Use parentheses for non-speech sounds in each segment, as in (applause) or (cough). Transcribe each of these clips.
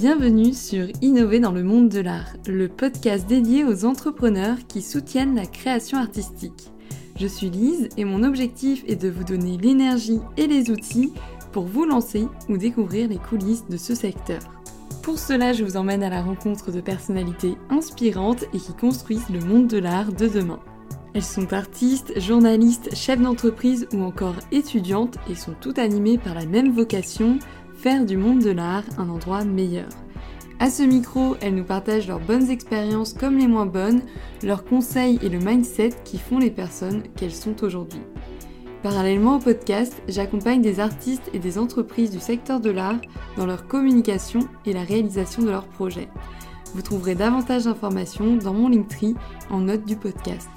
Bienvenue sur Innover dans le monde de l'art, le podcast dédié aux entrepreneurs qui soutiennent la création artistique. Je suis Lise et mon objectif est de vous donner l'énergie et les outils pour vous lancer ou découvrir les coulisses de ce secteur. Pour cela, je vous emmène à la rencontre de personnalités inspirantes et qui construisent le monde de l'art de demain. Elles sont artistes, journalistes, chefs d'entreprise ou encore étudiantes et sont toutes animées par la même vocation, faire du monde de l'art un endroit meilleur. À ce micro, elles nous partagent leurs bonnes expériences comme les moins bonnes, leurs conseils et le mindset qui font les personnes qu'elles sont aujourd'hui. Parallèlement au podcast, j'accompagne des artistes et des entreprises du secteur de l'art dans leur communication et la réalisation de leurs projets. Vous trouverez davantage d'informations dans mon Linktree en note du podcast.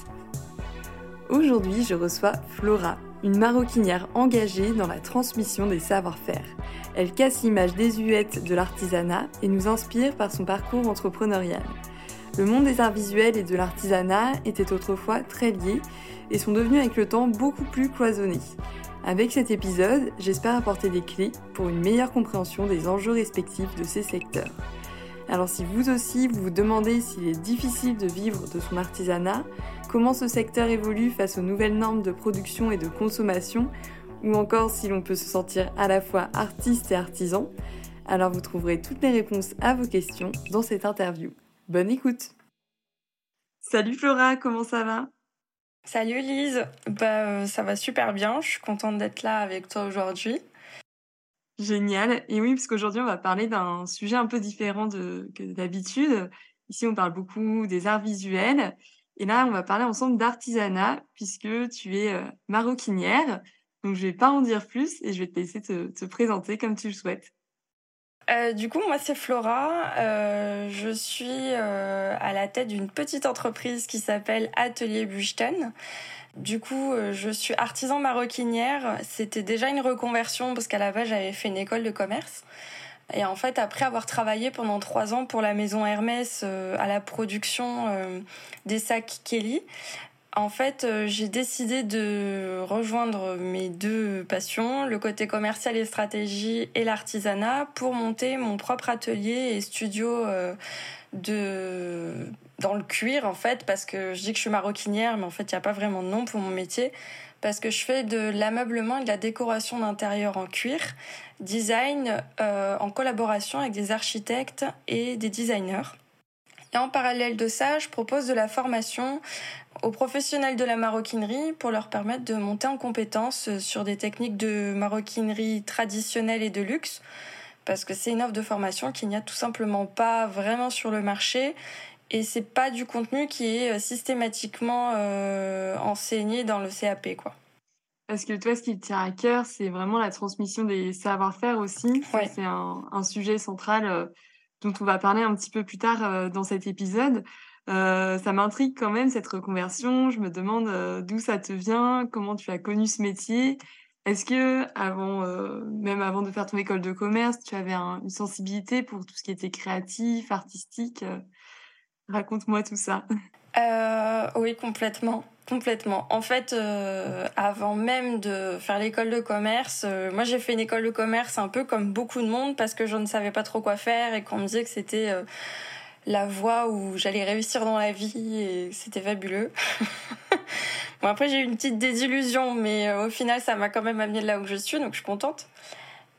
Aujourd'hui, je reçois Flora, une maroquinière engagée dans la transmission des savoir-faire. Elle casse l'image désuète de l'artisanat et nous inspire par son parcours entrepreneurial. Le monde des arts visuels et de l'artisanat était autrefois très liés et sont devenus avec le temps beaucoup plus cloisonnés. Avec cet épisode, j'espère apporter des clés pour une meilleure compréhension des enjeux respectifs de ces secteurs. Alors si vous aussi vous vous demandez s'il est difficile de vivre de son artisanat, comment ce secteur évolue face aux nouvelles normes de production et de consommation, ou encore si l'on peut se sentir à la fois artiste et artisan, alors vous trouverez toutes les réponses à vos questions dans cette interview. Bonne écoute Salut Flora, comment ça va? Salut Lise, bah, euh, ça va super bien, je suis contente d'être là avec toi aujourd'hui. Génial. Et oui, parce qu'aujourd'hui, on va parler d'un sujet un peu différent de, que d'habitude. Ici, on parle beaucoup des arts visuels. Et là, on va parler ensemble d'artisanat, puisque tu es euh, maroquinière. Donc, je vais pas en dire plus et je vais te laisser te, te présenter comme tu le souhaites. Euh, du coup, moi, c'est Flora. Euh, je suis euh, à la tête d'une petite entreprise qui s'appelle Atelier Buchten. Du coup, je suis artisan maroquinière. C'était déjà une reconversion parce qu'à la base, j'avais fait une école de commerce. Et en fait, après avoir travaillé pendant trois ans pour la maison Hermès à la production des sacs Kelly, en fait, j'ai décidé de rejoindre mes deux passions, le côté commercial et stratégie et l'artisanat, pour monter mon propre atelier et studio de dans le cuir en fait parce que je dis que je suis maroquinière mais en fait il n'y a pas vraiment de nom pour mon métier parce que je fais de l'ameublement et de la décoration d'intérieur en cuir, design euh, en collaboration avec des architectes et des designers. Et en parallèle de ça, je propose de la formation aux professionnels de la maroquinerie pour leur permettre de monter en compétences sur des techniques de maroquinerie traditionnelle et de luxe parce que c'est une offre de formation qu'il n'y a tout simplement pas vraiment sur le marché et c'est pas du contenu qui est euh, systématiquement euh, enseigné dans le CAP quoi. Parce que toi, ce qui te tient à cœur, c'est vraiment la transmission des savoir-faire aussi. C'est un, un, sujet central euh, dont on va parler un petit peu plus tard euh, dans cet épisode. Euh, ça m'intrigue quand même cette reconversion. Je me demande d'où ça te vient, comment tu as connu ce métier? Est-ce que avant, même avant de faire ton école de commerce, tu avais un, une sensibilité pour tout ce qui était créatif, artistique? Raconte-moi tout ça. Euh, oui, complètement. Complètement. En fait, euh, avant même de faire l'école de commerce, euh, moi j'ai fait une école de commerce un peu comme beaucoup de monde parce que je ne savais pas trop quoi faire et qu'on me disait que c'était euh, la voie où j'allais réussir dans la vie et c'était fabuleux. (laughs) bon après j'ai eu une petite désillusion, mais au final ça m'a quand même amené là où je suis, donc je suis contente.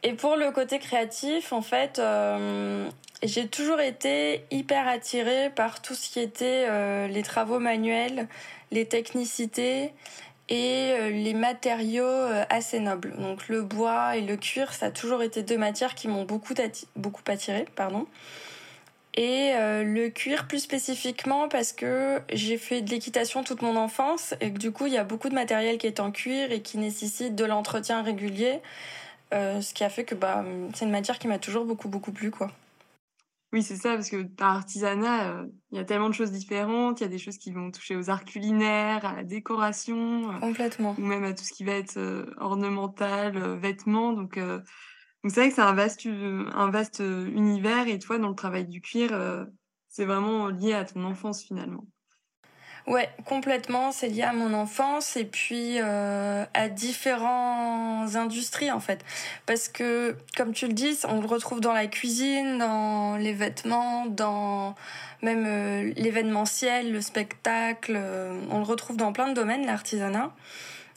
Et pour le côté créatif, en fait, euh, j'ai toujours été hyper attirée par tout ce qui était euh, les travaux manuels, les technicités et euh, les matériaux euh, assez nobles. Donc le bois et le cuir, ça a toujours été deux matières qui m'ont beaucoup, beaucoup attirée. Pardon. Et euh, le cuir plus spécifiquement parce que j'ai fait de l'équitation toute mon enfance et que du coup il y a beaucoup de matériel qui est en cuir et qui nécessite de l'entretien régulier. Euh, ce qui a fait que bah, c'est une matière qui m'a toujours beaucoup, beaucoup plu. Quoi. Oui, c'est ça, parce que par artisanat, euh, il y a tellement de choses différentes. Il y a des choses qui vont toucher aux arts culinaires, à la décoration. Complètement. ou même à tout ce qui va être ornemental, vêtements. Donc, donc c'est vrai que c'est un vaste, un vaste univers. Et toi, dans le travail du cuir, c'est vraiment lié à ton enfance finalement. Ouais, complètement. C'est lié à mon enfance et puis euh, à différentes industries en fait. Parce que, comme tu le dis, on le retrouve dans la cuisine, dans les vêtements, dans même euh, l'événementiel, le spectacle. Euh, on le retrouve dans plein de domaines, l'artisanat.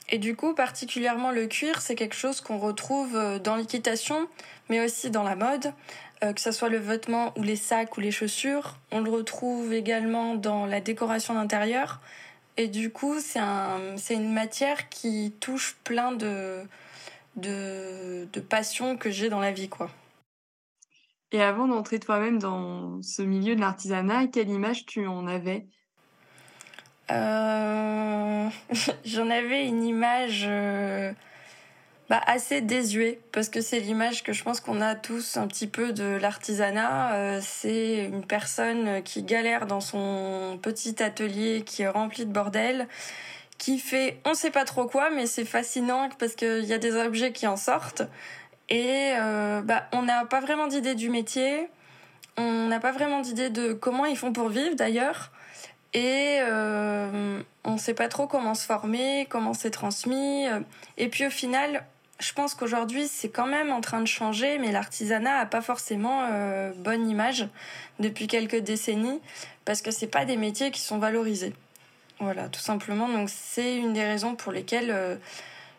Et du coup, particulièrement le cuir, c'est quelque chose qu'on retrouve dans l'équitation, mais aussi dans la mode. Euh, que ce soit le vêtement ou les sacs ou les chaussures. On le retrouve également dans la décoration d'intérieur. Et du coup, c'est un, une matière qui touche plein de, de, de passions que j'ai dans la vie, quoi. Et avant d'entrer toi-même dans ce milieu de l'artisanat, quelle image tu en avais euh... (laughs) J'en avais une image euh, bah, assez désuet parce que c'est l'image que je pense qu'on a tous un petit peu de l'artisanat. Euh, c'est une personne qui galère dans son petit atelier qui est rempli de bordel, qui fait on sait pas trop quoi, mais c'est fascinant parce qu'il y a des objets qui en sortent et bah, on n'a pas vraiment d'idée du métier, on n'a pas vraiment d'idée de comment ils font pour vivre d'ailleurs. Et euh, on ne sait pas trop comment se former, comment c'est transmis. Et puis au final, je pense qu'aujourd'hui, c'est quand même en train de changer, mais l'artisanat a pas forcément euh, bonne image depuis quelques décennies parce que c'est pas des métiers qui sont valorisés. Voilà, tout simplement. Donc c'est une des raisons pour lesquelles euh,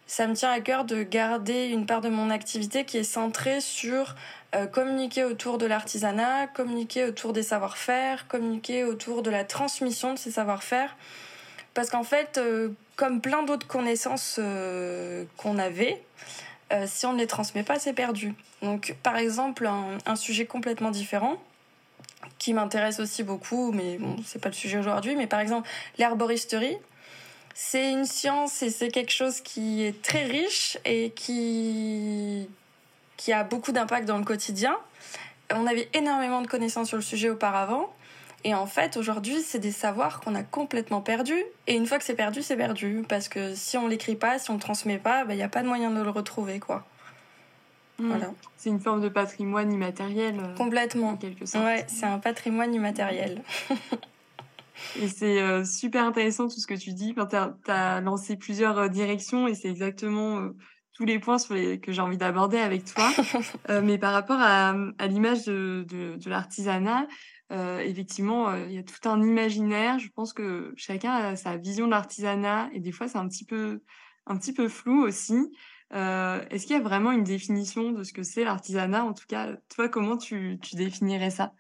ça me tient à cœur de garder une part de mon activité qui est centrée sur euh, communiquer autour de l'artisanat, communiquer autour des savoir-faire, communiquer autour de la transmission de ces savoir-faire. Parce qu'en fait, comme plein d'autres connaissances euh, qu'on avait, euh, si on ne les transmet pas, c'est perdu. Donc, par exemple, un, sujet complètement différent qui m'intéresse aussi beaucoup, mais bon, c'est pas le sujet aujourd'hui. Mais par exemple, l'herboristerie, c'est une science et c'est quelque chose qui est très riche et qui qui a beaucoup d'impact dans le quotidien. On avait énormément de connaissances sur le sujet auparavant. Et en fait, aujourd'hui, c'est des savoirs qu'on a complètement perdus. Et une fois que c'est perdu, c'est perdu. Parce que si on l'écrit pas, si on le transmet pas, il bah, n'y a pas de moyen de le retrouver, quoi. Hmm. Voilà. C'est une forme de patrimoine immatériel. Euh, complètement. En quelque sorte. Ouais, c'est un patrimoine immatériel. (laughs) et c'est euh, super intéressant tout ce que tu dis. tu as, lancé plusieurs euh, directions et c'est exactement tous les points sur les, que j'ai envie d'aborder avec toi. (laughs) mais par rapport à, à l'image de, de, de l'artisanat, euh, effectivement, euh, il y a tout un imaginaire. Je pense que chacun a sa vision de l'artisanat et des fois c'est un petit peu, un petit peu flou aussi. Euh, Est-ce qu'il y a vraiment une définition de ce que c'est l'artisanat? En tout cas, toi, comment tu, tu définirais ça?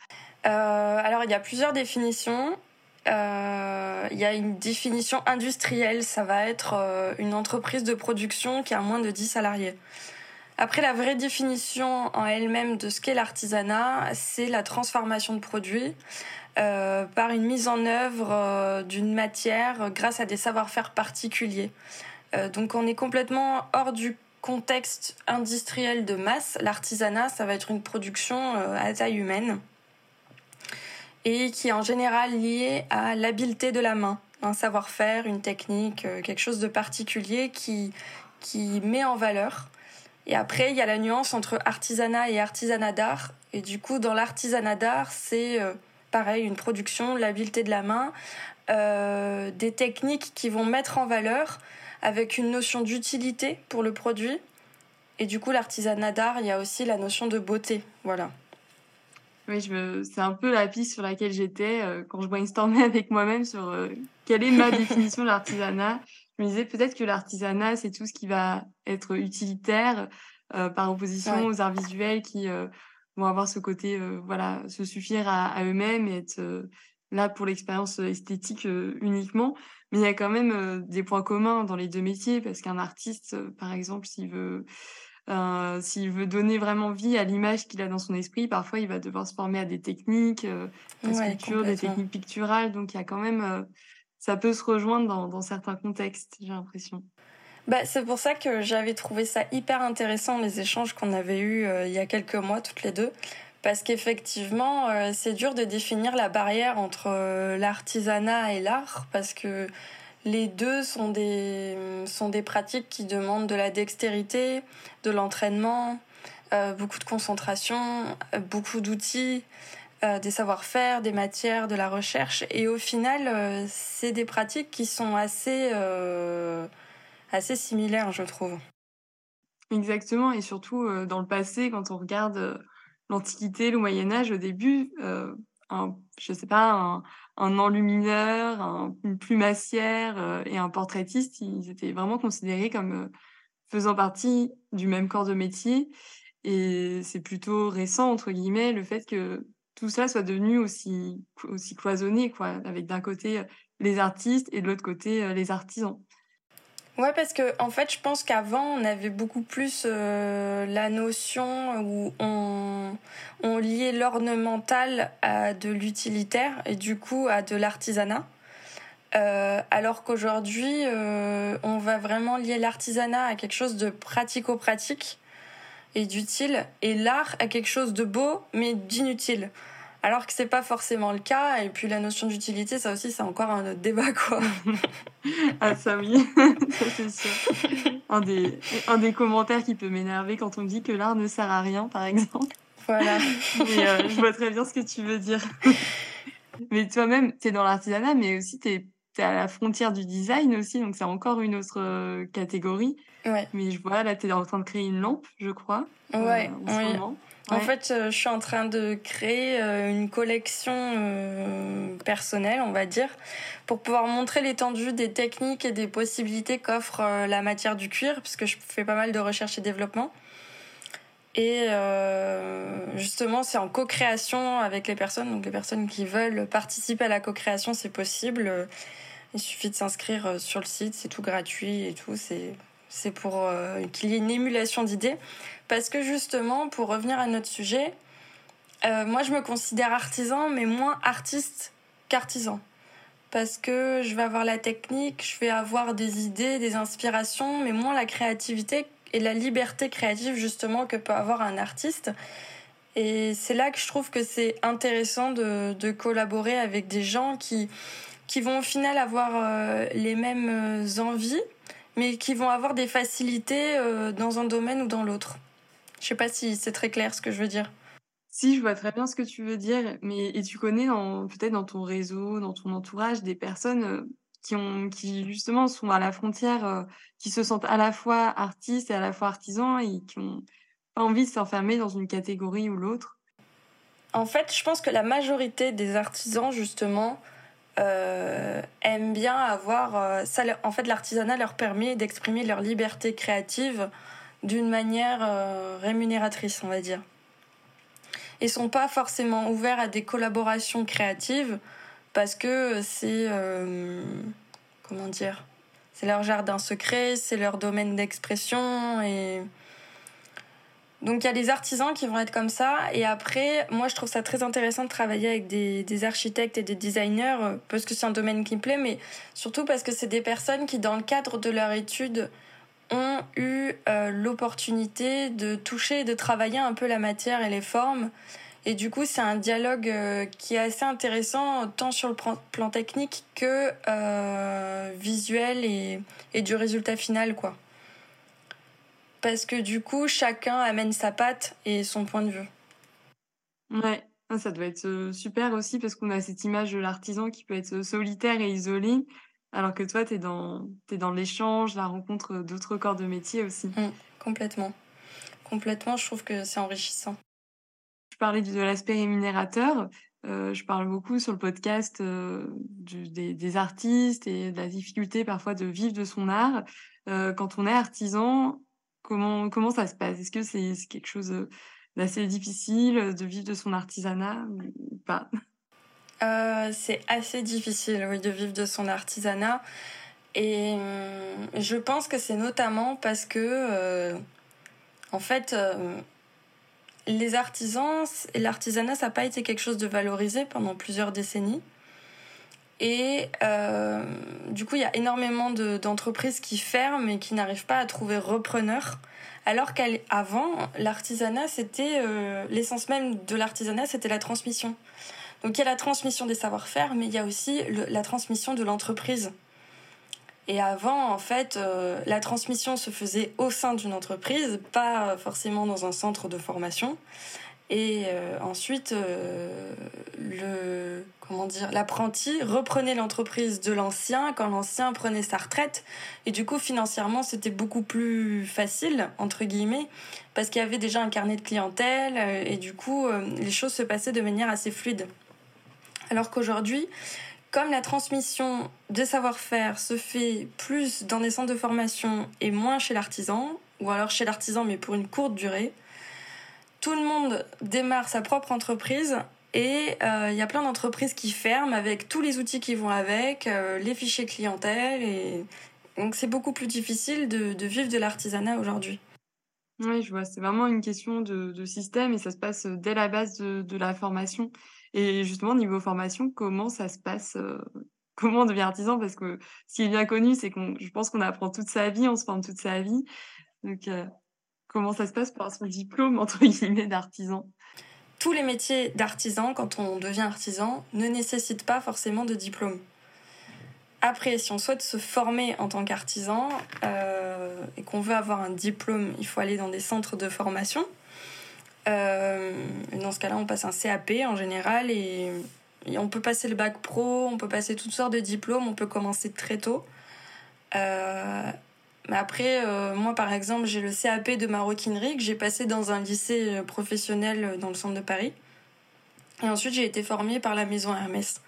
Euh, Alors, il y a plusieurs définitions. Euh, il y a une définition industrielle, ça va être une entreprise de production qui a moins de 10 salariés. Après, la vraie définition en elle-même de ce qu'est l'artisanat, c'est la transformation de produits euh, par une mise en œuvre euh, d'une matière grâce à des savoir-faire particuliers. Euh, donc on est complètement hors du contexte industriel de masse. L'artisanat, ça va être une production à taille humaine et qui est en général liée à l'habileté de la main, un savoir-faire, une technique, quelque chose de particulier qui, qui met en valeur et après, il y a la nuance entre artisanat et artisanat d'art. Et du coup, dans l'artisanat d'art, c'est euh, pareil, une production, l'habileté de la main, euh, des techniques qui vont mettre en valeur avec une notion d'utilité pour le produit. Et du coup, l'artisanat d'art, il y a aussi la notion de beauté. Voilà. Oui, je c'est un peu la piste sur laquelle j'étais euh, quand je brainstormais (laughs) avec moi-même sur quelle est ma définition de l'artisanat je me disais peut-être que l'artisanat, c'est tout ce qui va être utilitaire euh, par opposition aux arts visuels qui euh, vont avoir ce côté, euh, voilà, se suffire à, à eux-mêmes et être là pour l'expérience esthétique uniquement. Mais il y a quand même des points communs dans les deux métiers parce qu'un artiste, par exemple, s'il veut s'il veut donner vraiment vie à l'image qu'il a dans son esprit, parfois il va devoir se former à des techniques, euh, sculpture, des techniques picturales. Donc il y a quand même ça peut se rejoindre dans, certains contextes, j'ai l'impression. Bah, c'est pour ça que j'avais trouvé ça hyper intéressant, les échanges qu'on avait eus euh, il y a quelques mois, toutes les deux. Parce qu'effectivement, euh, c'est dur de définir la barrière entre euh, l'artisanat et l'art, parce que les deux sont des, sont des pratiques qui demandent de la dextérité, de l'entraînement, beaucoup de concentration, beaucoup d'outils. des savoir-faire, des matières, de la recherche. Et au final, c'est des pratiques qui sont assez, assez similaires, je trouve. Exactement, et surtout dans le passé, quand on regarde l'Antiquité, le Moyen Âge, au début, un, je sais pas, un, un enlumineur, une plumassière et un portraitiste, ils étaient vraiment considérés comme faisant partie du même corps de métier. Et c'est plutôt récent, entre guillemets, le fait que tout ça soit devenu aussi, aussi cloisonné, quoi, avec d'un côté les artistes et de l'autre côté les artisans. Ouais, parce que en fait, je pense qu'avant, on avait beaucoup plus euh, la notion où on, on liait l'ornemental à de l'utilitaire et du coup à de l'artisanat. Euh, alors qu'aujourd'hui, euh, on va vraiment lier l'artisanat à quelque chose de pratico-pratique et d'utile, et l'art à quelque chose de beau mais d'inutile alors que c'est pas forcément le cas. Et puis la notion d'utilité, ça aussi, c'est encore un autre débat, quoi. (laughs) ah, ça oui, (laughs) ça c'est sûr. Un des, un des commentaires qui peut m'énerver quand on dit que l'art ne sert à rien, par exemple. Voilà. (laughs) Mais euh, je vois très bien ce que tu veux dire. mais toi-même, tu es dans l'artisanat, mais aussi tu es, à la frontière du design aussi, donc c'est encore une autre euh, catégorie. Ouais. Mais je vois, là, tu es en train de créer une lampe, je crois. Ouais, euh, en ce moment. En fait, euh, je suis en train de créer euh, une collection euh, personnelle, on va dire, pour pouvoir montrer l'étendue des techniques et des possibilités qu'offre la matière du cuir, puisque je fais pas mal de recherche et développement. Et justement, c'est en co-création avec les personnes. Donc, les personnes qui veulent participer à la co-création, c'est possible. Il suffit de s'inscrire sur le site, c'est tout gratuit et tout. C'est pour qu'il y ait une émulation d'idées. Parce que justement, pour revenir à notre sujet, euh, moi je me considère artisan, mais moins artiste qu'artisan. Parce que je vais avoir la technique, je vais avoir des idées, des inspirations, mais moins la créativité et la liberté créative justement que peut avoir un artiste. Et c'est là que je trouve que c'est intéressant de, de, collaborer avec des gens qui, qui vont au final avoir euh, les mêmes euh, envies, mais qui vont avoir des facilités dans un domaine ou dans l'autre. Je sais pas si c'est très clair ce que je veux dire. Si, je vois très bien ce que tu veux dire, mais et tu connais peut-être dans ton réseau, dans ton entourage, des personnes euh, qui ont, qui justement sont à la frontière, euh, qui se sentent à la fois artistes et à la fois artisans et qui ont pas envie de s'enfermer dans une catégorie ou l'autre. En fait, je pense que la majorité des artisans justement euh, aiment bien avoir ça. En fait, l'artisanat leur permet d'exprimer leur liberté créative d'une manière euh, rémunératrice, on va dire. Ils sont pas forcément ouverts à des collaborations créatives parce que c'est euh, comment dire, c'est leur jardin secret, c'est leur domaine d'expression et donc il y a des artisans qui vont être comme ça et après moi je trouve ça très intéressant de travailler avec des, des architectes et des designers euh, parce que c'est un domaine qui me plaît mais surtout parce que c'est des personnes qui dans le cadre de leur étude ont eu euh, l'opportunité de toucher et de travailler un peu la matière et les formes. Et du coup, c'est un dialogue euh, qui est assez intéressant, tant sur le plan technique que visuel et, et, du résultat final, quoi. Parce que du coup, chacun amène sa patte et son point de vue. Ouais, ça doit être super aussi parce qu'on a cette image de l'artisan qui peut être solitaire et isolé. Alors que toi, tu es dans, es dans l'échange, la rencontre d'autres corps de métier aussi. Mmh, complètement. Complètement, je trouve que c'est enrichissant. Je parlais de l'aspect rémunérateur. Euh, je parle beaucoup sur le podcast euh, des, artistes et de la difficulté parfois de vivre de son art. Euh, quand on est artisan, comment, ça se passe? Est-ce que c'est quelque chose d'assez difficile de vivre de son artisanat ou pas? Euh, c'est assez difficile, oui, de vivre de son artisanat. Et hum, je pense que c'est notamment parce que, euh, en fait, euh, les artisans l'artisanat, ça n'a pas été quelque chose de valorisé pendant plusieurs décennies. Et du coup, il y a énormément d'entreprises qui ferment et qui n'arrivent pas à trouver repreneurs. Alors qu'avant, l'artisanat, c'était l'essence même de l'artisanat, c'était la transmission. Donc il y a la transmission des savoir-faire, mais il y a aussi la transmission de l'entreprise. Et avant, en fait, euh, la transmission se faisait au sein d'une entreprise, pas forcément dans un centre de formation. Et euh, ensuite, euh, le comment dire, l'apprenti reprenait l'entreprise de l'ancien quand l'ancien prenait sa retraite. Et du coup, financièrement, c'était beaucoup plus facile entre guillemets parce qu'il y avait déjà un carnet de clientèle euh, et du coup, les choses se passaient de manière assez fluide. Alors qu'aujourd'hui, comme la transmission de savoir-faire se fait plus dans des centres de formation et moins chez l'artisan, ou alors chez l'artisan mais pour une courte durée, tout le monde démarre sa propre entreprise et euh, il y a plein d'entreprises qui ferment avec tous les outils qui vont avec, euh, les fichiers clientèle. Et... Donc c'est beaucoup plus difficile de, vivre de l'artisanat aujourd'hui. Oui, je vois. C'est vraiment une question de, système et ça se passe dès la base de, la formation. Et justement, niveau formation, comment ça se passe euh, (laughs) Comment on devient artisan? Parce que ce qui est bien connu, c'est qu'on, je pense qu'on apprend toute sa vie, on se forme toute sa vie. Donc, Comment ça se passe pour son diplôme, entre guillemets, d'artisan? Tous les métiers d'artisan, quand on devient artisan, ne nécessitent pas forcément de diplôme. Après, si on souhaite se former en tant qu'artisan euh, et qu'on veut avoir un diplôme, il faut aller dans des centres de formation. Euh, dans ce cas-là, on passe un CAP en général et, on peut passer le bac pro, on peut passer toutes sortes de diplômes, on peut commencer très tôt. Euh, mais après, euh, moi par exemple, j'ai le CAP de maroquinerie que j'ai passé dans un lycée euh, professionnel euh, dans le centre de Paris. Et ensuite, j'ai été formée par la maison Hermès.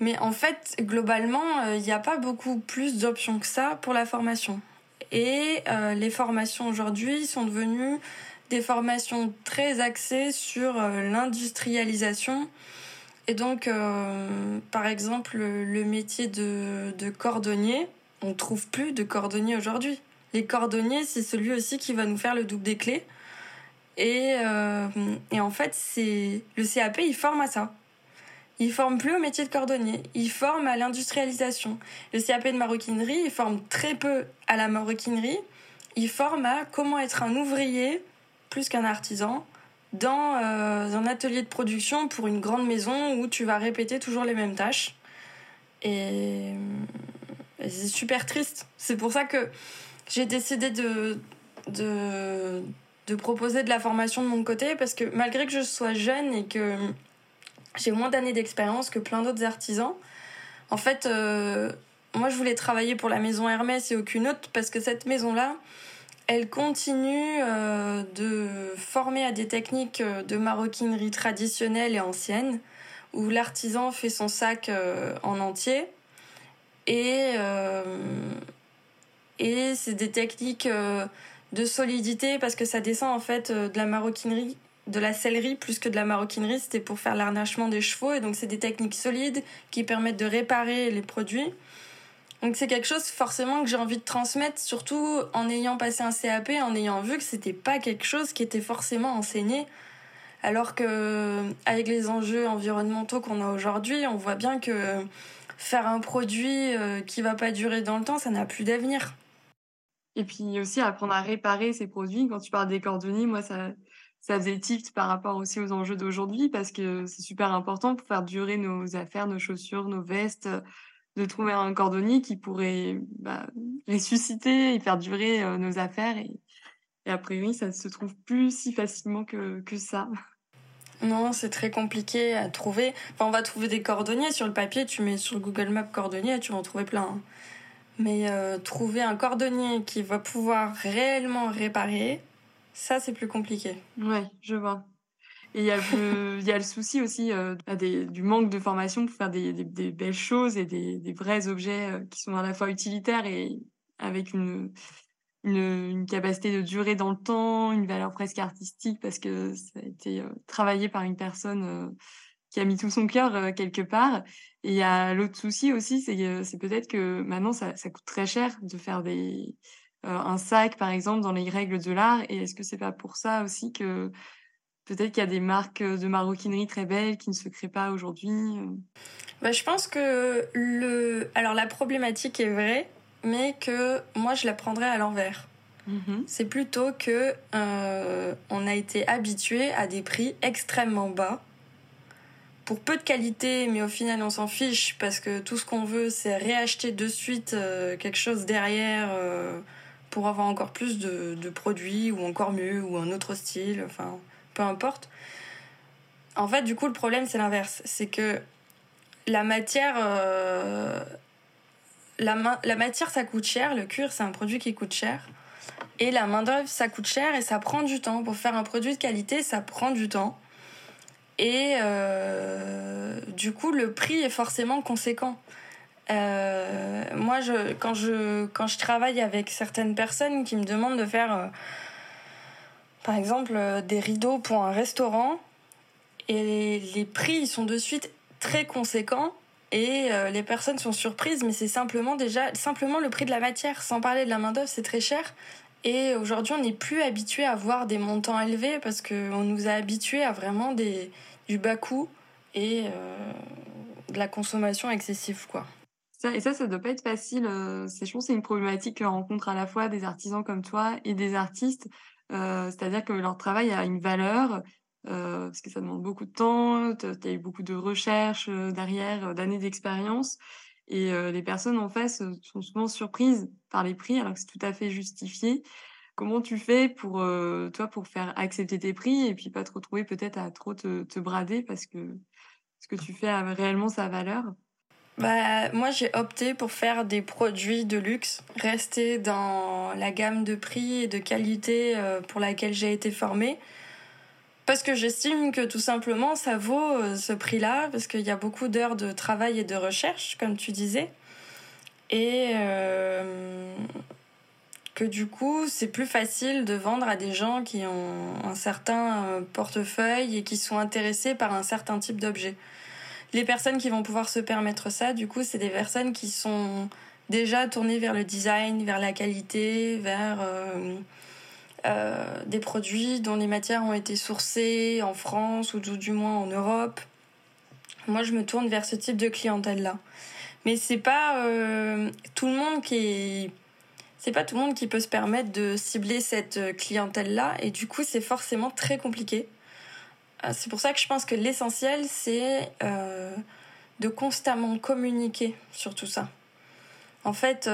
Mais en fait, globalement, il n'y a pas beaucoup plus d'options que ça pour la formation. Et les formations aujourd'hui sont devenues des formations très axées sur l'industrialisation. Et donc, par exemple, le métier de, de cordonnier, on trouve plus de cordonniers aujourd'hui. Les cordonniers, c'est celui aussi qui va nous faire le double des clés. Et, euh, en fait, c'est le CAP, il forme à ça. Il forme plus au métier de cordonnier, il forme à l'industrialisation. Le CAP de maroquinerie, il forme très peu à la maroquinerie, il forme à comment être un ouvrier plus qu'un artisan dans euh, un atelier de production pour une grande maison où tu vas répéter toujours les mêmes tâches. Et c'est super triste. C'est pour ça que j'ai décidé de, de, proposer de la formation de mon côté parce que malgré que je sois jeune et que j'ai moins d'années d'expérience que plein d'autres artisans, en fait, euh, moi je voulais travailler pour la maison Hermès et aucune autre parce que cette maison-là, elle continue euh, de former à des techniques euh, de maroquinerie traditionnelle et ancienne où l'artisan fait son sac en entier et, euh, et c'est des techniques euh, de solidité parce que ça descend en fait euh, de la maroquinerie, de la sellerie plus que de la maroquinerie. C'était pour faire l'arnachement des chevaux et donc c'est des techniques solides qui permettent de réparer les produits. Donc c'est quelque chose forcément que j'ai envie de transmettre, surtout en ayant passé un CAP, en ayant vu que c'était pas quelque chose qui était forcément enseigné. Alors que avec les enjeux environnementaux qu'on a aujourd'hui, on voit bien que faire un produit euh, qui va pas durer dans le temps, ça n'a plus d'avenir. Et puis aussi apprendre à réparer ces produits. Quand tu parles des cordonniers, moi ça ça faisait tilt par rapport aussi aux enjeux d'aujourd'hui parce que c'est super important pour faire durer nos affaires, nos chaussures, nos vestes, de trouver un cordonnier qui pourrait bah, ressusciter et faire durer euh, nos affaires. Et, et a priori, ça ne se trouve plus si facilement que, que ça. Non, c'est très compliqué à trouver. Enfin, on va trouver des cordonniers sur le papier, tu mets sur le Google Maps cordonnier, tu vas en trouver plein. Hein. Mais euh, trouver un cordonnier qui va pouvoir réellement réparer, ça c'est plus compliqué. Ouais, je vois. Et il y, a le, (laughs) y a le souci aussi euh, du manque de formation pour faire des, belles choses et des, des vrais objets euh, qui sont à la fois utilitaires et avec une, une, capacité de durer dans le temps, une valeur presque artistique parce que ça a été euh, travaillé par une personne euh, qui a mis tout son cœur euh, quelque part. Et il y a l'autre souci aussi, c'est peut-être que maintenant ça, ça, coûte très cher de faire des un sac par exemple dans les règles de l'art. Et est-ce que c'est pas pour ça aussi que peut-être qu'il y a des marques de maroquinerie très belles qui ne se créent pas aujourd'hui bah, je pense que le alors la problématique est vraie mais que moi je la prendrais à l'envers. Mhm. C'est plutôt que euh, on a été habitué à des prix extrêmement bas pour peu de qualité, mais au final on s'en fiche parce que tout ce qu'on veut c'est réacheter de suite euh, quelque chose derrière euh, pour avoir encore plus de, de, produits ou encore mieux ou un autre style. Enfin, peu importe. En fait, du coup, le problème, c'est l'inverse. C'est que la matière, la, la matière, ça coûte cher. Le cuir, c'est un produit qui coûte cher. Et la main-d'œuvre, ça coûte cher et ça prend du temps. Pour faire un produit de qualité, ça prend du temps. Et euh, du coup, le prix est forcément conséquent. Euh, moi, je, quand, je, quand je travaille avec certaines personnes qui me demandent de faire, euh, par exemple, des rideaux pour un restaurant, et les, prix ils sont de suite très conséquents, et les personnes sont surprises, mais c'est simplement déjà simplement le prix de la matière. Sans parler de la main d'œuvre, c'est très cher. Et aujourd'hui, on n'est plus habitué à voir des montants élevés parce qu'on nous a habitués à vraiment des, du bas coût et euh, de la consommation excessive, quoi. Ça, et ça, ça doit pas être facile. Euh, je pense, c'est une problématique que rencontrent à la fois des artisans comme toi et des artistes. Euh, c'est-à-dire que leur travail a une valeur, parce que ça demande beaucoup de temps, tu as eu beaucoup de recherches derrière, d'années d'expérience. Et les personnes en face sont souvent surprises par les prix, alors que c'est tout à fait justifié. Comment tu fais pour toi pour faire accepter tes prix et puis pas te retrouver peut-être à trop te, te, brader parce que ce que tu fais a réellement sa valeur? Bah, moi, j'ai opté pour faire des produits de luxe, rester dans la gamme de prix et de qualité pour laquelle j'ai été formée. Parce que j'estime que tout simplement ça vaut euh, ce prix-là, parce qu'il y a beaucoup d'heures de travail et de recherche, comme tu disais. Et euh, que du coup, c'est plus facile de vendre à des gens qui ont un certain euh, portefeuille et qui sont intéressés par un certain type d'objet. Les personnes qui vont pouvoir se permettre ça, du coup, c'est des personnes qui sont déjà tournées vers le design, vers la qualité, vers... des produits dont les matières ont été sourcées en France ou du moins en Europe. Moi, je me tourne vers ce type de clientèle-là. Mais c'est pas euh, tout le monde qui c'est pas tout le monde qui peut se permettre de cibler cette clientèle-là et du coup, c'est forcément très compliqué. Euh, c'est pour ça que je pense que l'essentiel, c'est de constamment communiquer sur tout ça. En fait,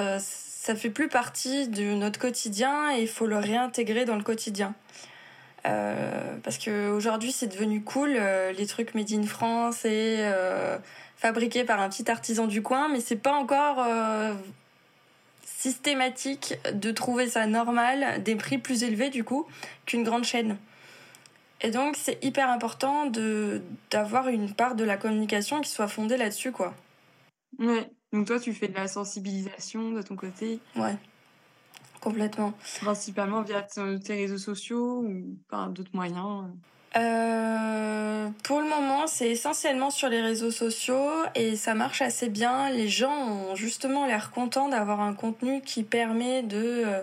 ça fait plus partie de notre quotidien et il faut le réintégrer dans le quotidien. Euh, parce qu'aujourd'hui, c'est devenu cool, euh, les trucs made in France et euh, fabriqués par un petit artisan du coin, mais c'est pas encore systématique de trouver ça normal, des prix plus élevés du coup, qu'une grande chaîne. Et donc, c'est hyper important de d'avoir une part de la communication qui soit fondée là-dessus, quoi. Ouais. Donc toi, tu fais de la sensibilisation de ton côté Ouais, complètement. Principalement via tes réseaux sociaux ou par d'autres moyens euh, Pour le moment, c'est essentiellement sur les réseaux sociaux et ça marche assez bien. Les gens ont justement l'air contents d'avoir un contenu qui permet de... Euh,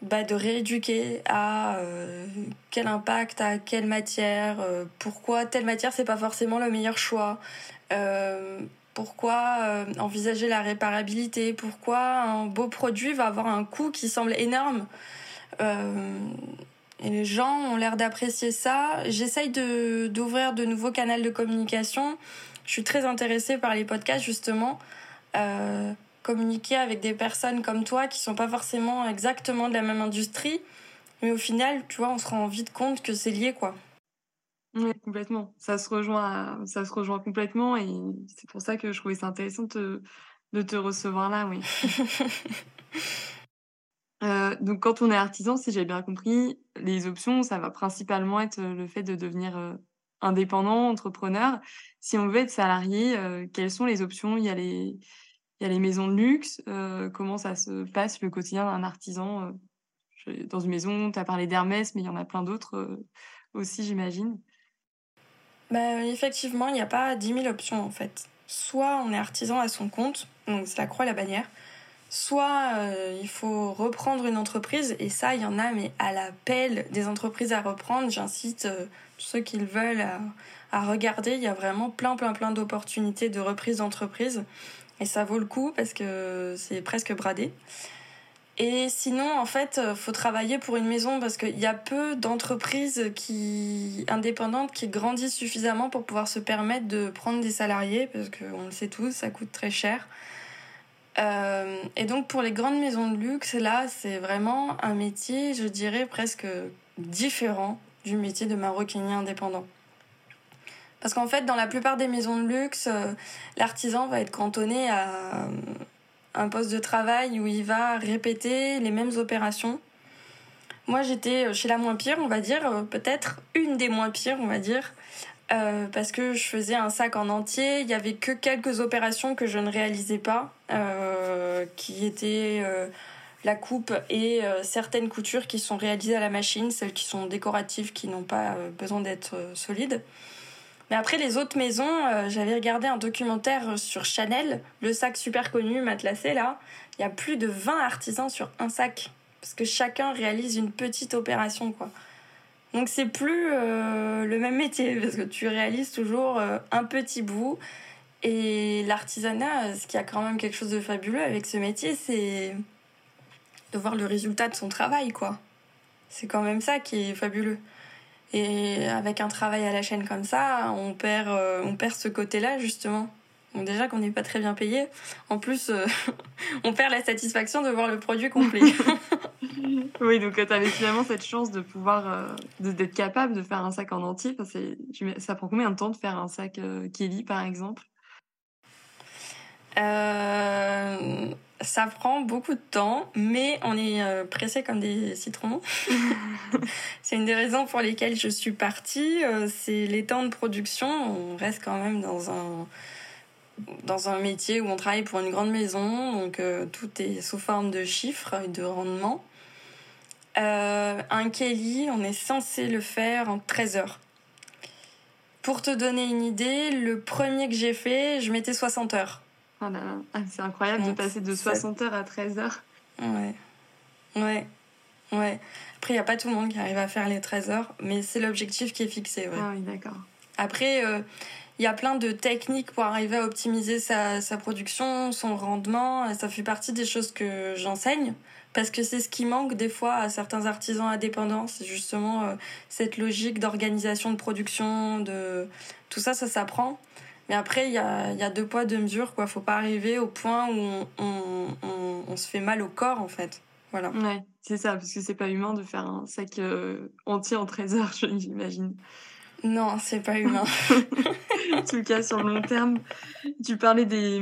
bah, de rééduquer à euh, quel impact à quelle matière, pourquoi telle matière c'est pas forcément le meilleur choix, pourquoi euh, envisager la réparabilité Pourquoi un beau produit va avoir un coût qui semble énorme euh, Et les gens ont l'air d'apprécier ça. J'essaye d'ouvrir de, nouveaux canaux de communication. Je suis très intéressée par les podcasts justement. Euh, communiquer avec des personnes comme toi qui sont pas forcément exactement de la même industrie, mais au final, tu vois, on se rend vite compte que c'est lié quoi. Oui, complètement. Ça se rejoint, ça se rejoint complètement et c'est pour ça que je trouvais ça intéressant de, de te recevoir là, oui. (laughs) Euh, donc, quand on est artisan, si j'ai bien compris, les options, ça va principalement être le fait de devenir euh, indépendant, entrepreneur. Si on veut être salarié, euh, quelles sont les options? Il y a les, il y a les maisons de luxe. comment ça se passe le quotidien d'un artisan dans une maison Tu as parlé d'Hermès, mais il y en a plein d'autres aussi, j'imagine. Bah, effectivement, il n'y a pas 10 000 options en fait. Soit on est artisan à son compte, donc c'est la croix et la bannière, soit euh, il faut reprendre une entreprise, et ça, il y en a, mais à la pelle des entreprises à reprendre. J'incite euh, tous ceux qui le veulent à, à, regarder. Il y a vraiment plein, plein, plein d'opportunités de reprise d'entreprise, et ça vaut le coup parce que c'est presque bradé. Et sinon, en fait, euh, faut travailler pour une maison parce qu'il y a peu d'entreprises qui indépendantes qui grandissent suffisamment pour pouvoir se permettre de prendre des salariés parce qu'on le sait tous, ça coûte très cher. Euh, et donc pour les grandes maisons de luxe, là, c'est vraiment un métier, je dirais presque différent du métier de maroquinier indépendant. Parce qu'en fait, dans la plupart des maisons de luxe, euh, l'artisan va être cantonné à un poste de travail où il va répéter les mêmes opérations. Moi, j'étais chez la moins pire, on va dire, euh, peut-être une des moins pires, on va dire, euh, parce que je faisais un sac en entier. Il y avait que quelques opérations que je ne réalisais pas, qui étaient la coupe et certaines coutures qui sont réalisées à la machine, celles qui sont décoratives, qui n'ont pas besoin d'être solides. Mais après, les autres maisons, euh, j'avais regardé un documentaire sur Chanel, le sac super connu, matelassé là. Il y a plus de 20 artisans sur un sac. Parce que chacun réalise une petite opération, quoi. Donc c'est plus euh, le même métier, parce que tu réalises toujours euh, un petit bout. Et l'artisanat, ce qui a quand même quelque chose de fabuleux avec ce métier, c'est de voir le résultat de son travail, quoi. C'est quand même ça qui est fabuleux. Et avec un travail à la chaîne comme ça, on perd, euh, on perd ce côté-là justement. Donc déjà qu'on n'est pas très bien payé, en plus euh, (laughs) on perd la satisfaction de voir le produit complet. (laughs) oui, donc tu avais finalement cette chance de pouvoir, euh, d'être capable de faire un sac en entier. Enfin, ça prend combien de temps de faire un sac Kelly par exemple? Ça prend beaucoup de temps, mais on est euh, pressé comme des citrons. (laughs) c'est une des raisons pour lesquelles je suis partie. Euh, c'est les temps de production. On reste quand même dans un dans un métier où on travaille pour une grande maison, donc euh, tout est sous forme de chiffres et de rendement. un Kelly, on est censé le faire en 13 heures. Pour te donner une idée, le premier que j'ai fait, je mettais 60 heures. Oh ah, c'est incroyable de passer de 60 heures à 13 heures. Ouais. Ouais. Ouais. Après, il n'y a pas tout le monde qui arrive à faire les 13 heures, mais c'est l'objectif qui est fixé. Ah oui, d'accord. Après, euh, il y a plein de techniques pour arriver à optimiser sa, sa production, son rendement. Ça fait partie des choses que j'enseigne parce que c'est ce qui manque des fois à certains artisans indépendants. C'est justement euh, cette logique d'organisation de production, de tout ça, ça s'apprend. Mais après, il y a, y a, deux poids, deux mesures. Quoi. Faut pas arriver au point où on, on, on, se fait mal au corps, en fait. Voilà. Ouais, c'est ça, parce que c'est pas humain de faire un sac euh, entier en 13 heures, (laughs) j'imagine. Non, c'est pas humain. (laughs) en tout cas, sur le long terme, tu parlais des,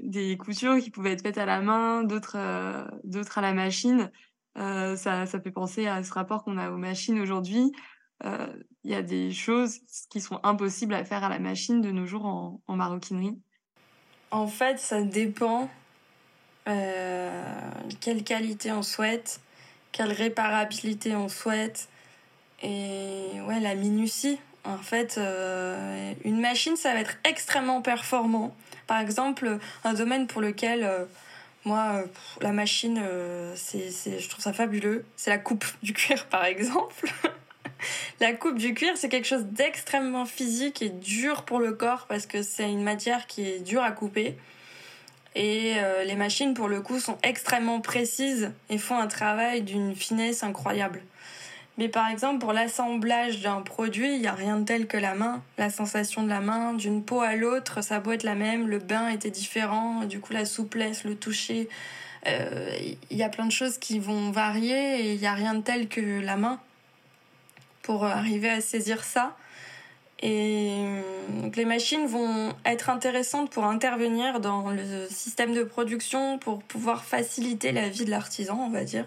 des coutures qui pouvaient être faites à la main, d'autres euh, d'autres à la machine. Euh, ça, ça fait penser à ce rapport qu'on a aux machines aujourd'hui il y a des choses qui sont impossibles à faire à la machine de nos jours en, maroquinerie En fait, ça dépend euh, quelle qualité on souhaite, quelle réparabilité on souhaite et ouais, la minutie. En fait, euh, une machine, ça va être extrêmement performant. Par exemple, un domaine pour lequel euh, moi, la machine, c'est, je trouve ça fabuleux. C'est la coupe du cuir, (laughs) par exemple. La coupe du cuir, c'est quelque chose d'extrêmement physique et dur pour le corps parce que c'est une matière qui est dure à couper. Et euh, les machines, pour le coup, sont extrêmement précises et font un travail d'une finesse incroyable. Mais par exemple, pour l'assemblage d'un produit, il n'y a rien de tel que la main. La sensation de la main, d'une peau à l'autre, ça peut être la même. Le bain était différent, du coup, la souplesse, le toucher. Euh, il y a plein de choses qui vont varier et il n'y a rien de tel que la main pour arriver à saisir ça. Et euh, donc les machines vont être intéressantes pour intervenir dans le système de production, pour pouvoir faciliter la vie de l'artisan, on va dire.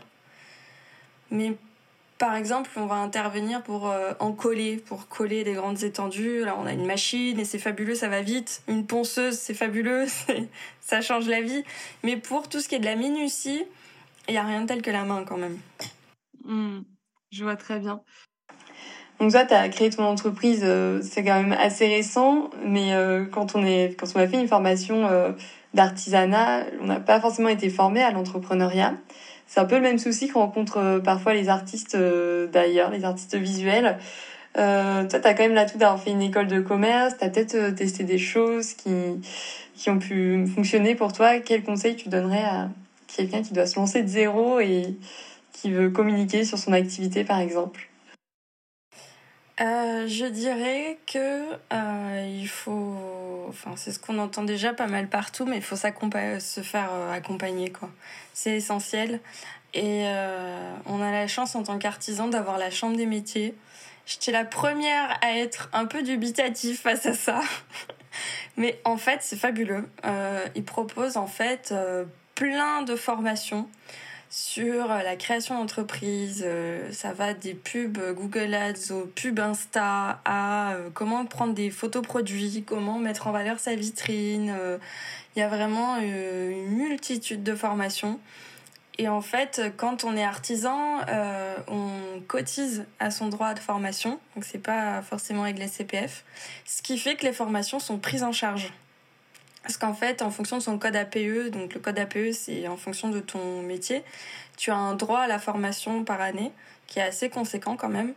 Mais par exemple, on va intervenir pour euh, en coller, pour coller des grandes étendues. Là, on a une machine et c'est fabuleux, ça va vite. Une ponceuse, c'est fabuleux, (laughs) ça change la vie. Mais pour tout ce qui est de la minutie, il n'y a rien de tel que la main quand même. Hmm, je vois très bien. Donc toi, tu as créé ton entreprise, euh, c'est quand même assez récent, mais euh, quand on est quand on a fait une formation euh, d'artisanat, on n'a pas forcément été formé à l'entrepreneuriat. C'est un peu le même souci qu'on rencontre parfois les artistes d'ailleurs, les artistes visuels. toi, tu as quand même l'atout d'avoir fait une école de commerce, tu as peut-être testé des choses qui, qui ont pu fonctionner pour toi. Quel conseil tu donnerais à quelqu'un qui doit se lancer de zéro et qui veut communiquer sur son activité, par exemple? Euh, je dirais que euh, il faut, enfin c'est ce qu'on entend déjà pas mal partout, mais il faut se faire euh, accompagner quoi. C'est essentiel. Et on a la chance en tant qu'artisan d'avoir la chambre des métiers. J'étais la première à être un peu dubitatif face à ça. (laughs) Mais en fait, c'est fabuleux. Ils proposent en fait plein de formations sur la création d'entreprise. Euh, ça va des pubs Google Ads aux pubs Insta à euh, comment prendre des photos produits, comment mettre en valeur sa vitrine. Il y a vraiment une multitude de formations. Et en fait, quand on est artisan, euh, on cotise à son droit de formation, donc c'est pas forcément avec les CPF, ce qui fait que les formations sont prises en charge. Parce qu'en fait, en fonction de son code APE, donc le code APE c'est en fonction de ton métier, tu as un droit à la formation par année qui est assez conséquent quand même.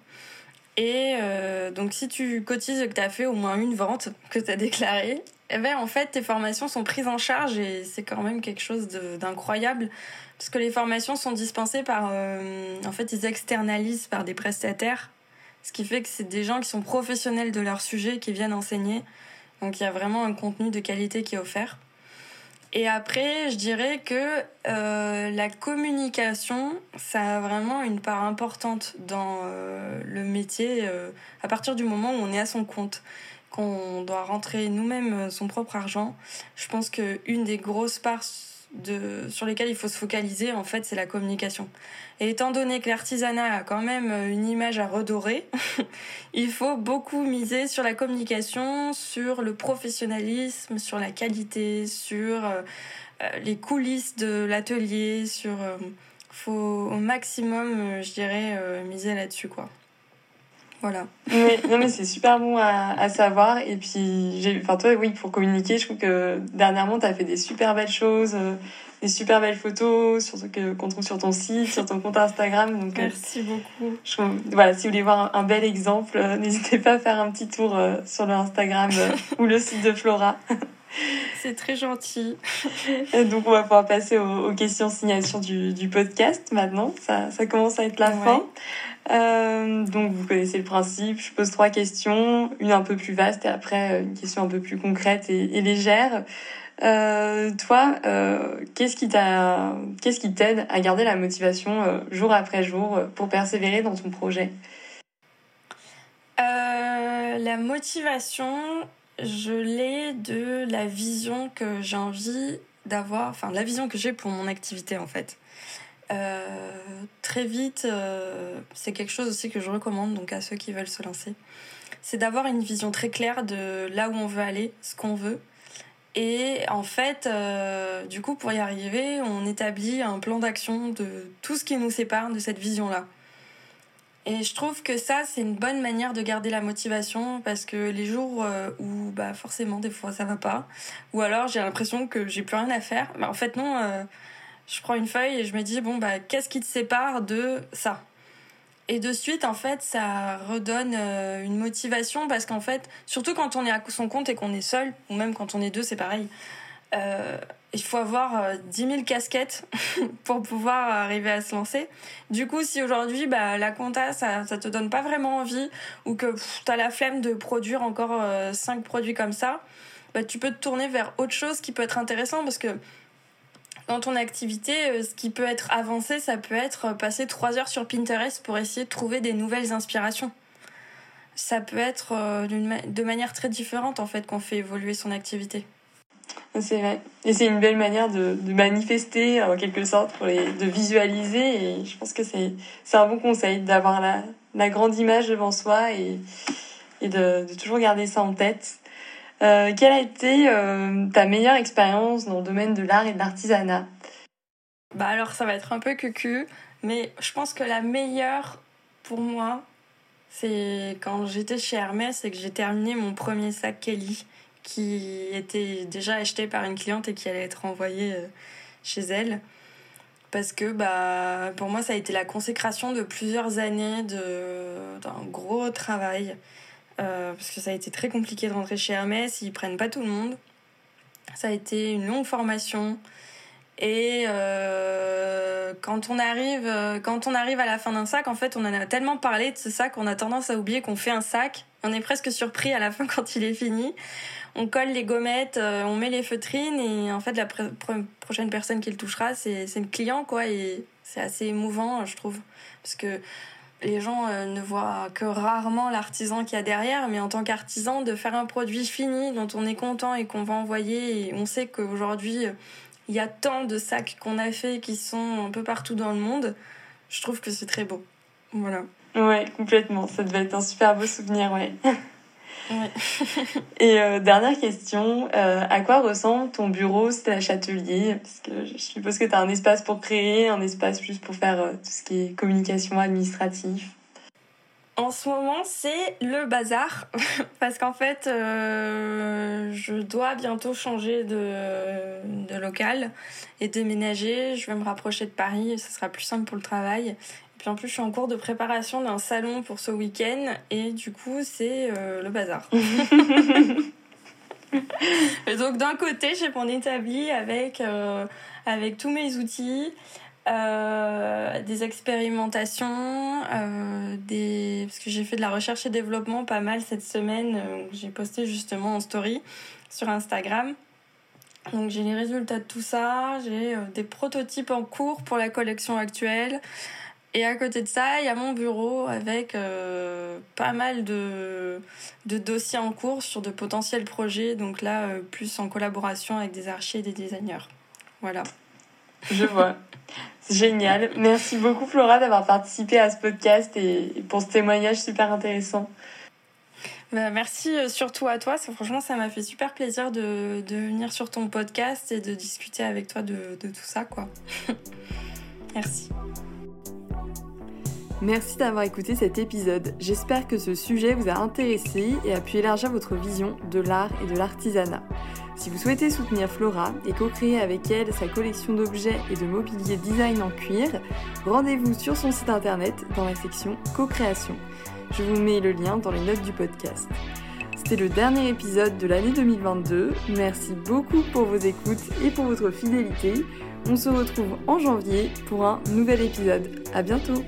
Et euh, donc si tu cotises que tu as fait au moins une vente que tu as déclarée, eh ben, en fait tes formations sont prises en charge et c'est quand même quelque chose d'incroyable parce que les formations sont dispensées par, euh, en fait, ils externalisent par des prestataires, ce qui fait que c'est des gens qui sont professionnels de leur sujet qui viennent enseigner. Donc il y a vraiment un contenu de qualité qui est offert. Et après, je dirais que euh, la communication, ça a vraiment une part importante dans euh, le métier à partir du moment où on est à son compte, qu'on doit rentrer nous-mêmes son propre argent. Je pense qu'une des grosses parts sur lesquels il faut se focaliser, en fait, c'est la communication. Et étant donné que l'artisanat a quand même une image à redorer, (laughs) il faut beaucoup miser sur la communication, sur le professionnalisme, sur la qualité, sur euh, euh, les coulisses de l'atelier, sur... Euh, faut au maximum, je dirais, miser là-dessus, quoi. Voilà. non, mais c'est super bon à, à, savoir. Et puis, j'ai, enfin, toi, oui, pour communiquer, je trouve que dernièrement, tu as fait des super belles choses, euh, des super belles photos sur que, qu'on trouve sur ton site, sur ton compte Instagram. Donc, euh, Merci beaucoup. Je, voilà, si vous voulez voir un, bel exemple, euh, n'hésitez pas à faire un petit tour sur le Instagram ou le site de Flora. (laughs) C'est très gentil. (laughs) donc, on va pouvoir passer aux, questions signation du, du, podcast maintenant. Ça, ça commence à être la fin. Euh, donc vous connaissez le principe, je pose trois questions, une un peu plus vaste et après euh, une question un peu plus concrète et, légère. Euh, toi, euh, qu'est-ce qui t'a, qu'est-ce qui t'aide à garder la motivation jour après jour pour persévérer dans ton projet? La motivation, je l'ai de la vision que j'ai envie d'avoir, enfin la vision que j'ai pour mon activité en fait. Euh, très vite, euh, c'est quelque chose aussi que je recommande donc à ceux qui veulent se lancer. C'est d'avoir une vision très claire de là où on veut aller, ce qu'on veut. Et en fait, euh, du coup, pour y arriver, on établit un plan d'action de tout ce qui nous sépare de cette vision-là. Et je trouve que ça, c'est une bonne manière de garder la motivation parce que les jours où, bah, forcément, des fois, ça va pas, ou alors j'ai l'impression que j'ai plus rien à faire, bah, en fait, non, je prends une feuille et je me dis, bon, bah, qu'est-ce qui te sépare de ça? Et de suite, en fait, ça redonne euh, une motivation parce qu'en fait, surtout quand on est à son compte et qu'on est seul, ou même quand on est deux, c'est pareil. Euh, il faut avoir 10 euh, 000 casquettes (laughs) pour pouvoir arriver à se lancer. Du coup, si aujourd'hui, bah, la compta, ça, ça te donne pas vraiment envie ou que tu as la flemme de produire encore 5 produits comme ça, bah, tu peux te tourner vers autre chose qui peut être intéressant parce que dans ton activité, euh, ce qui peut être avancé, ça peut être euh, passer trois heures sur Pinterest pour essayer de trouver des nouvelles inspirations. Ça peut être euh, de manière très différente en fait qu'on fait évoluer son activité. C'est vrai. Et c'est une belle manière de, de, manifester en quelque sorte, pour les, de visualiser. Et je pense que c'est, un bon conseil d'avoir la, la grande image devant soi et, et de, de toujours garder ça en tête. Euh, quelle a été euh, ta meilleure expérience dans le domaine de l'art et de l'artisanat? Bah alors ça va être un peu cucu, mais je pense que la meilleure pour moi, c'est quand j'étais chez Hermès et que j'ai terminé mon premier sac Kelly qui était déjà acheté par une cliente et qui allait être envoyé euh, chez elle parce que bah pour moi ça a été la consécration de plusieurs années d'un gros travail euh, parce que ça a été très compliqué de rentrer chez Hermès, ils prennent pas tout le monde. Ça a été une longue formation. Et euh, quand on arrive, quand on arrive à la fin d'un sac, en fait, on en a tellement parlé de ce sac, on a tendance à oublier qu'on fait un sac. On est presque surpris à la fin (laughs) quand il est fini. On colle les gommettes, on met les feutrines et en fait, la prochaine personne qui le touchera, c'est le client, quoi. Et c'est assez émouvant, je trouve, parce que les gens euh, ne voient que rarement l'artisan qu'il y a derrière, mais en tant qu'artisan, de faire un produit fini dont on est content et qu'on va envoyer, et on sait qu'aujourd'hui, il y a tant de sacs qu'on a fait qui sont un peu partout dans le monde, je trouve que c'est très beau. Voilà. Ouais, complètement. Ça devait être un super beau souvenir, ouais. (laughs) Et euh, dernière question, euh, à quoi ressemble ton bureau slash atelier Parce que je suppose que tu as un espace pour créer, un espace plus pour faire euh, tout ce qui est communication administrative. En ce moment, c'est le bazar (laughs) parce qu'en fait, je dois bientôt changer de, de local et déménager. Je vais me rapprocher de Paris et ce sera plus simple pour le travail. Puis en plus, je suis en cours de préparation d'un salon pour ce week-end et du coup, c'est euh, le bazar. (laughs) et donc, d'un côté, j'ai mon établi avec, euh, avec tous mes outils, euh, des expérimentations, des... parce que j'ai fait de la recherche et développement pas mal cette semaine. j'ai posté justement en story sur Instagram. Donc j'ai les résultats de tout ça, j'ai des prototypes en cours pour la collection actuelle. Et à côté de ça, il y a mon bureau avec euh, pas mal de, de, dossiers en cours sur de potentiels projets. Donc là, euh, plus en collaboration avec des archers et des designers. Voilà. Je vois. C'est génial. Merci beaucoup Flora d'avoir participé à ce podcast et pour ce témoignage super intéressant. Bah, merci euh, surtout à toi. Franchement, ça m'a fait super plaisir de, de, venir sur ton podcast et de discuter avec toi de, de tout ça. quoi. (laughs) merci. Merci d'avoir écouté cet épisode. J'espère que ce sujet vous a intéressé et a pu élargir votre vision de l'art et de l'artisanat. Si vous souhaitez soutenir Flora et co-créer avec elle sa collection d'objets et de mobilier design en cuir, rendez-vous sur son site internet dans la section co-création. Je vous mets le lien dans les notes du podcast. C'était le dernier épisode de l'année 2022. Merci beaucoup pour vos écoutes et pour votre fidélité. On se retrouve en janvier pour un nouvel épisode. À bientôt!